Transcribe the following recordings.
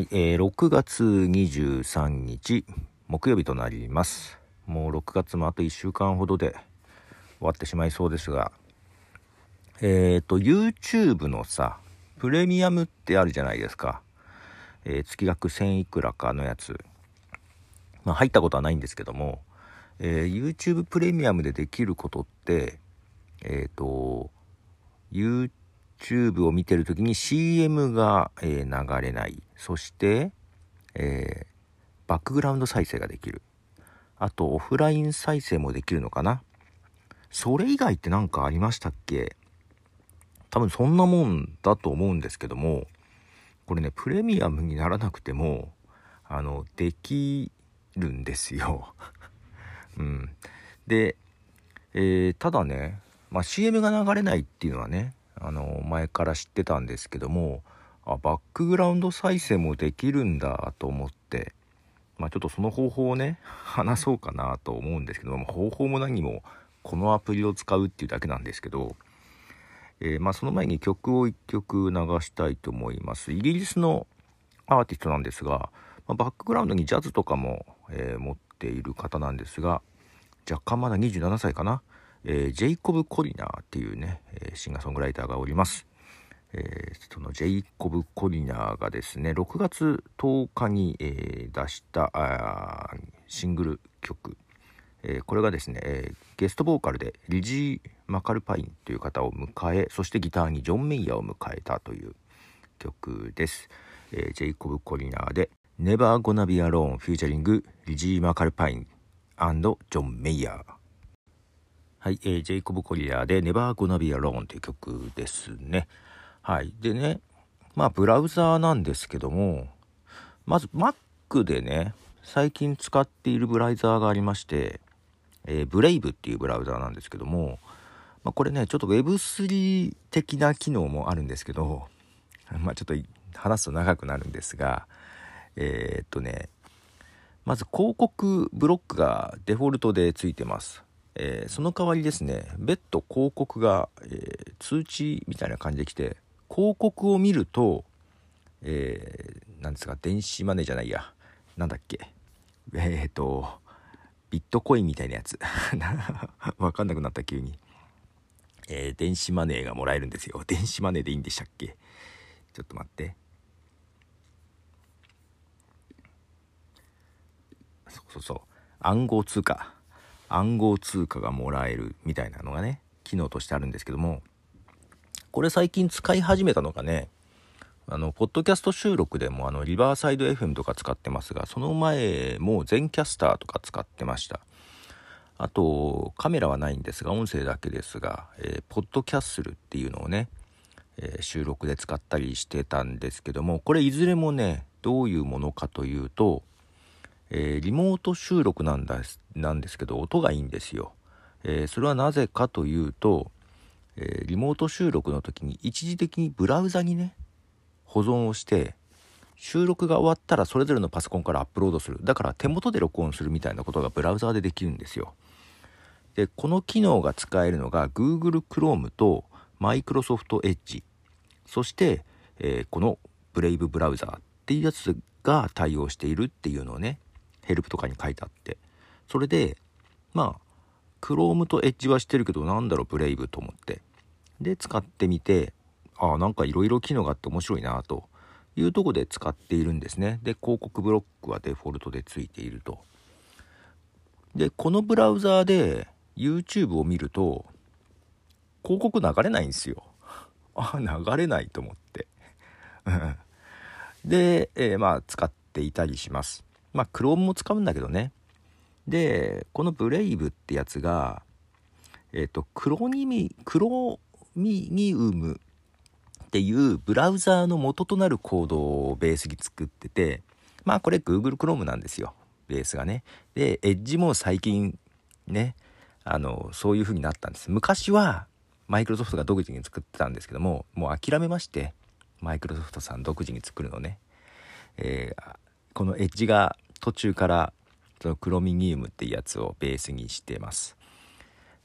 い、えー、6月23日木曜日となります。もう6月もあと1週間ほどで終わってしまいそうですがえっ、ー、と YouTube のさプレミアムってあるじゃないですか、えー、月額1000いくらかのやつ。まあ入ったことはないんですけども、えー、YouTube プレミアムでできることってえっ、と YouTube を見てる時に CM が、えー、流れない。そして、えー、バックグラウンド再生ができる。あと、オフライン再生もできるのかな。それ以外って何かありましたっけ？多分そんなもんだと思うんですけども、これね、プレミアムにならなくても、あの、できるんですよ。うん。で、えー、ただね、まあ、CM が流れないっていうのはね、あの前から知ってたんですけどもあバックグラウンド再生もできるんだと思って。まあちょっとその方法をね 話そうかなと思うんですけども方法も何もこのアプリを使うっていうだけなんですけど、えー、まあその前に曲を1曲流したいと思います。イギリスのアーティストなんですが、まあ、バックグラウンドにジャズとかも、えー、持っている方なんですが若干まだ27歳かな？えー、ジェイコブ・コリナーっていうね、えー、シンガーソングライターがおります。えー、そのジェイコブ・コリナーがですね、6月10日に、え出したシングル曲、えこれがですね、えゲストボーカルでリジー・マカルパインという方を迎え、そしてギターにジョン・メイヤーを迎えたという曲です。えジェイコブ・コリナーで Never Gonna Be Alone フューチャリングリジー・マカルパインジョン・メイヤーはい、えー、ジェイコブ・コリアで Never Gonna Be Alone という曲ですね。はい。でね、まあ、ブラウザーなんですけども、まず Mac でね、最近使っているブラウザーがありまして、えー、ブレイブっていうブラウザーなんですけども、まあ、これね、ちょっと Web3 的な機能もあるんですけど、まあ、ちょっと話すと長くなるんですが、えー、っとね、まず広告ブロックがデフォルトでついてます。えー、その代わりですね別途広告が、えー、通知みたいな感じで来て広告を見るとえー、なんですか電子マネーじゃないや。なんだっけ。えっ、ー、とビットコインみたいなやつ。わかんなくなった急に、えー、電子マネーがもらえるんですよ。電子マネーでいいんでしたっけ。ちょっと待って。そうそうそう。暗号通貨。暗号通貨がもらえるみたいなのがね機能としてあるんですけども。これ最近使い始めたのがねあのポッドキャスト収録でもあのリバーサイド FM とか使ってますがその前も全キャスターとか使ってました。あとカメラはないんですが音声だけですが、えー、ポッドキャッスルっていうのをね、えー、収録で使ったりしてたんですけどもこれいずれもねどういうものかというとえー、リモート収録なんだなんですけど音がいいんですよ、え、それはなぜかというと、えー、リモート収録の時に一時的にブラウザにね保存をして収録が終わったらそれぞれのパソコンからアップロードする。だから手元で録音するみたいなことがブラウザでできるんですよ。でこの機能が使えるのが Google Chrome と Microsoft Edge そして、えー、この Brave ブラウザーっていうやつが対応しているっていうのをねヘルプとかに書いてあって。それでまあ Chrome と Edge はしてるけどなんだろうブレイブと思って。で使ってみてああなんかいろいろ機能があって面白いなというとこで使っているんですね。で広告ブロックはデフォルトでついていると。でこのブラウザーで YouTube を見ると広告流れないんですよ。あ流れないと思って。で、えー、まあ使っていたりします。まあ、クロームも使うんだけどね。で、このブレイブってやつが、えっ、ー、と、クロニミ、クロミニウムっていうブラウザーの元となるコードをベースに作ってて、まあこれ Google Chrome なんですよ。ベースがね。で、エッジも最近ね、あの、そういう風になったんです。昔はマイクロソフトが独自に作ってたんですけども、もう諦めまして、マイクロソフトさん独自に作るのね。えー、このエッジが途中からそのクロミニウムっていうやつをベースにしてます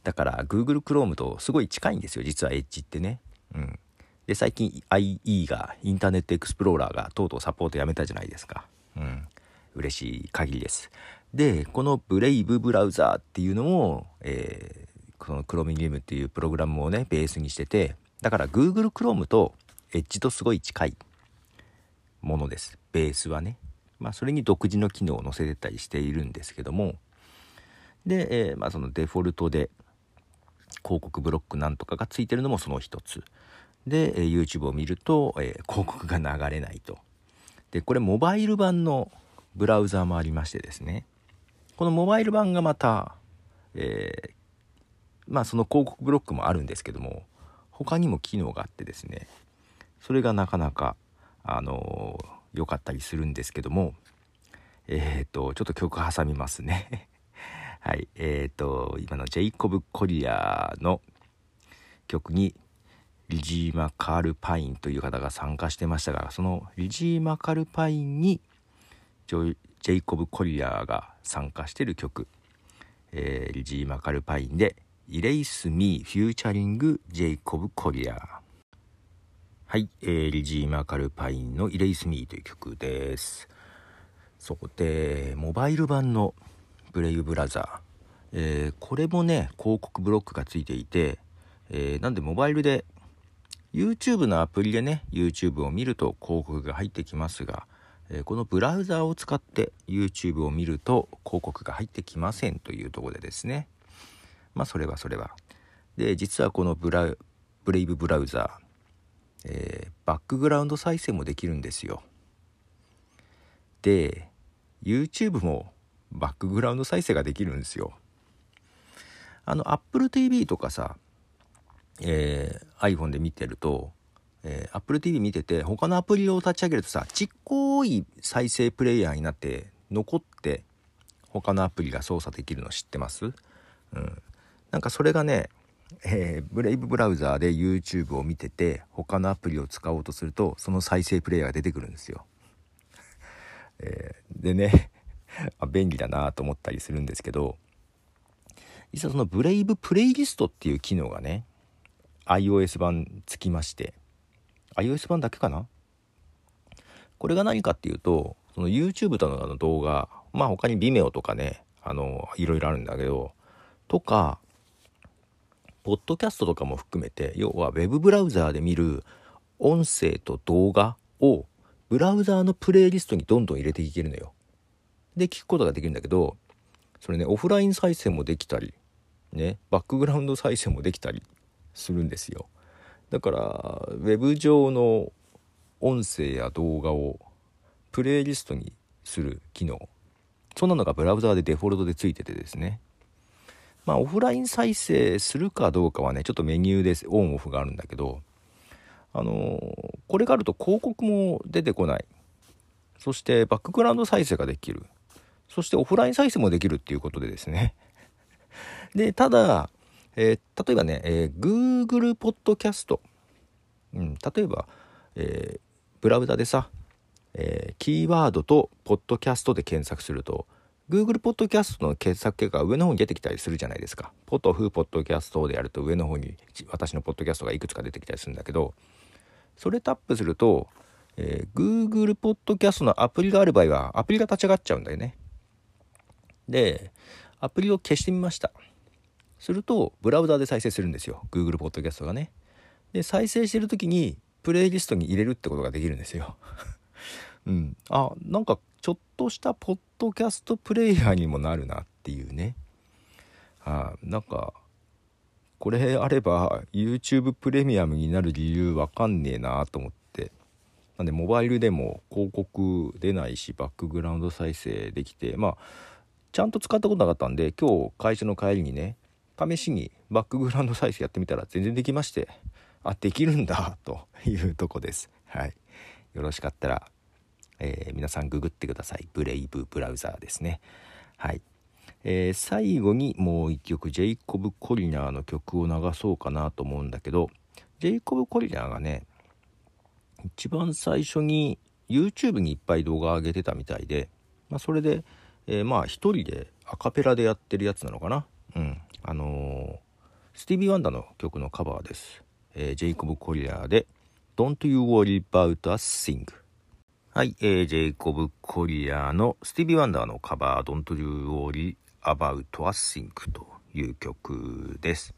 だから Google Chrome とすごい近いんですよ実はエッジってねうんで、最近 IE が、インターネットエクスプローラーがとうとうサポートやめたじゃないですか。うん。嬉しい限りです。で、このブレイブブラウザーっていうのも、えー、この Chromium っていうプログラムをね、ベースにしてて、だから Google Chrome と Edge とすごい近いものです。ベースはね。まあ、それに独自の機能を載せてたりしているんですけども、で、えー、まあ、そのデフォルトで広告ブロックなんとかがついてるのもその一つ。で、え、YouTube を見ると、え、広告が流れないと。で、これモバイル版のブラウザーもありましてですね。このモバイル版がまた、えー、まあその広告ブロックもあるんですけども、他にも機能があってですね、それがなかなか、あの良、ー、かったりするんですけども、えっ、ー、と、ちょっと曲挟みますね。はい、えっ、ー、と、今のジェイコブ・コリアの曲にリジーマ・カールパインという方が参加してましたがそのリジーマ・カールパインにジョ、ジェイコブ・コリアが参加してる曲、えー、リジーマ・カールパインで「イレイス・ミー・フューチャリング・ジェイコブ・コリア」はい、えー、リジーマ・カールパインの「イレイス・ミー」という曲です。そこでモバイル版の「ブレイブ・ブラザー」えー、これもね広告ブロックがついていて、えー、なんでモバイルで YouTube のアプリでね YouTube を見ると広告が入ってきますが、えー、このブラウザーを使って YouTube を見ると広告が入ってきませんというところでですね。まあそれはそれは。で実はこのブラブレイブブラウザー、えー、バックグラウンド再生もできるんですよ。で YouTube もバックグラウンド再生ができるんですよ。あの Apple TV とかさえー、iPhone で見てると、えー、Apple TV 見てて他のアプリを立ち上げるとさちっこい再生プレイヤーになって残って他のアプリが操作できるの知ってます、うん、なんかそれがね、えー、ブレイブブラウザーで YouTube を見てて他のアプリを使おうとするとその再生プレイヤーが出てくるんですよ。えー、でね あ便利だなと思ったりするんですけど実はそのブレイブプレイリストっていう機能がね iOS 版つきまして iOS 版だけかな？これが何かっていうとその YouTube との動画まあ他に Vimeo とかねあのいろいろあるんだけどとかポッドキャストとかも含めて要は Web ブラウザーで見る音声と動画をブラウザーのプレイリストにどんどん入れていけるのよ。で聞くことができるんだけどそれねオフライン再生もできたりねバックグラウンド再生もできたりするんですよ。だからウェブ上の音声や動画をプレイリストにする機能そんなのがブラウザーでデフォルトでついててですね。まあオフライン再生するかどうかはねちょっとメニューでオンオフがあるんだけどあのこれがあると広告も出てこない。そしてバックグラウンド再生ができる。そしてオフライン再生もできるっていうことでですね でただえー、例えばね、えー、Google ポッドキャスト、うん、例えば、えー、ブラウザでさ、えー、キーワードとポッドキャストで検索すると Google ポッドキャストの検索結果が上の方に出てきたりするじゃないですか。ポトフポッドキャストでやると上の方に私のポッドキャストがいくつか出てきたりするんだけどそれタップすると、えー、Google ポッドキャストのアプリがある場合はアプリが立ち上がっちゃうんだよね。でアプリを消してみました。するとブラウザで再生するんですよ。Google ポッドキャストがね。で再生してる時にプレイリストに入れるってことができるんですよ。うん。あなんかちょっとしたポッドキャストプレイヤーにもなるなっていうね。あなんかこれあれば YouTube プレミアムになる理由わかんねえなと思って。なんでモバイルでも広告出ないしバックグラウンド再生できてまあちゃんと使ったことなかったんで今日会社の帰りにね試しにバックグラウンド再生やってみたら全然できましてあできるんだというとこです。はい。よろしかったら、えー、皆さんググってください。ブレイブブラウザーですね。はい、えー、最後にもう一曲ジェイコブ・コリナーの曲を流そうかなと思うんだけどジェイコブ・コリナーがね一番最初に YouTube にいっぱい動画上げてたみたいで、まあ、それで、えー、まあ一人でアカペラでやってるやつなのかな？うん。あのー、スティービー・ワンダの曲のカバーです、えー、ジェイコブ・コリアーで Don't You Worry About a Thing はい、えー、ジェイコブ・コリアーのスティービー・ワンダーのカバー Don't You Worry About a Thing という曲です。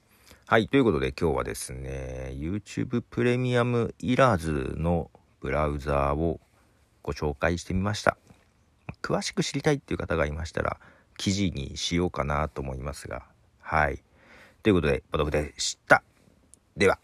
はいということで今日はですね YouTube プレミアムいらずのブラウザーをご紹介してみました。詳しく知りたいっていう方がいましたら記事にしようかなと思いますがはい。ということでボトフでした。では。